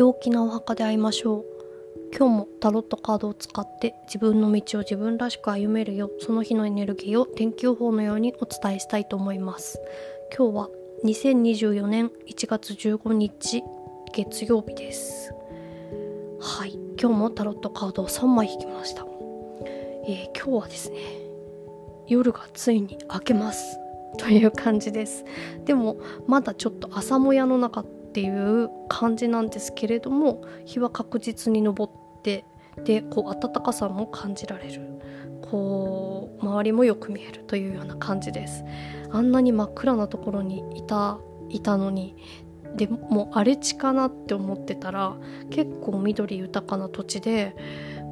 陽気なお墓で会いましょう。今日もタロットカードを使って自分の道を自分らしく歩めるよその日のエネルギーを天気予報のようにお伝えしたいと思います。今日は2024年1月15日月曜日です。はい。今日もタロットカードを3枚引きました、えー、今日はですね夜がついに明けます。という感じです。でもまだちょっと朝もやの中っていう感じなんですけれども日は確実に昇ってでこう暖かさも感じられる。こう周りもよく見えるというような感じです。あんなに真っ暗なところにいたいたのにでも荒れ地かなって思ってたら結構緑豊かな土地で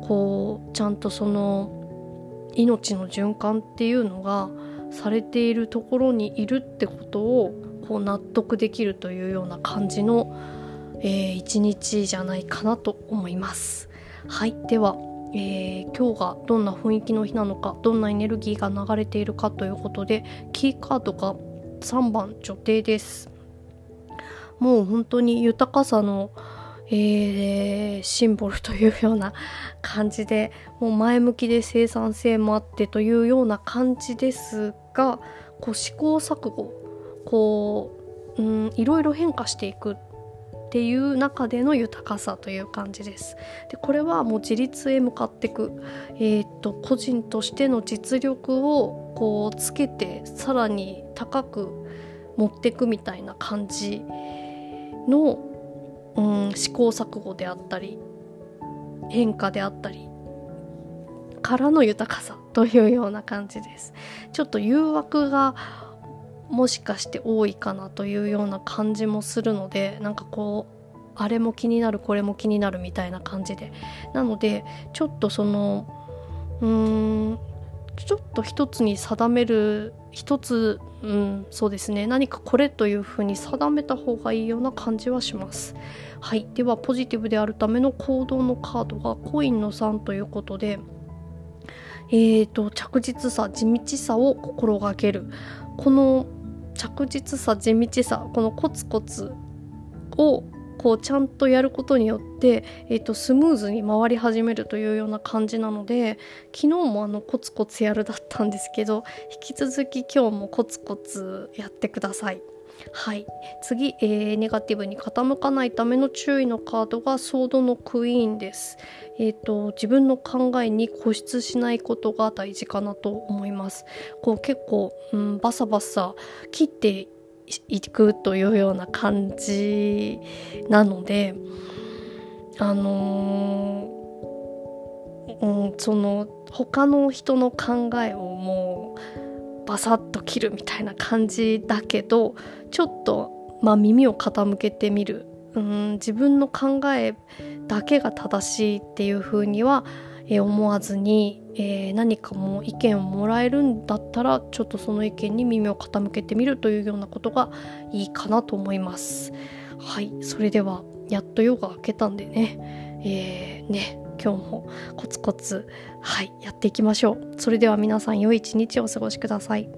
こうちゃんとその命の循環っていうのがされているところにいるってことをこう納得できるというような感じの、えー、一日じゃないかなと思います。はいでは、えー、今日がどんな雰囲気の日なのかどんなエネルギーが流れているかということでキーカードが3番女帝です。もう本当に豊かさのえー、シンボルというような感じでもう前向きで生産性もあってというような感じですがこう試行錯誤こう、うん、いろいろ変化していくっていう中での豊かさという感じです。でこれはもう自立へ向かっていく、えー、っと個人としての実力をこうつけてさらに高く持っていくみたいな感じのうん、試行錯誤であったり変化であったりからの豊かさというような感じですちょっと誘惑がもしかして多いかなというような感じもするのでなんかこうあれも気になるこれも気になるみたいな感じで。なのでちょっとそのうーんちょっと一つに定める一つ、うん、そうですね。何かこれというふうに定めた方がいいような感じはします。はい、ではポジティブであるための行動のカードがコインの3ということで、えーと、着実さ地道さを心がける。この着実さ地道さこのコツコツをこうちゃんとやることによって、えーと、スムーズに回り始めるというような感じなので昨日もあのコツコツやるだったんですけど引き続き今日もコツコツやってください。はい次、えー、ネガティブに傾かないための注意のカードがソードのクイーンです。えーと、自分の考えに固執しないことが大事かなと思います。こう結構、うん、バサバサ切っていくというような感じなのであのー、うん、その他の人の考えをもうバサッと切るみたいな感じだけどちょっと、まあ、耳を傾けてみる。うん自分の考えだけが正しいっていうふうには、え思わずにえー、何かも意見をもらえるんだったらちょっとその意見に耳を傾けてみるというようなことがいいかなと思います。はいそれではやっと夜が明けたんでね。えー、ね。今日もコツコツはいやっていきましょう。それでは皆さん良い一日をお過ごしください。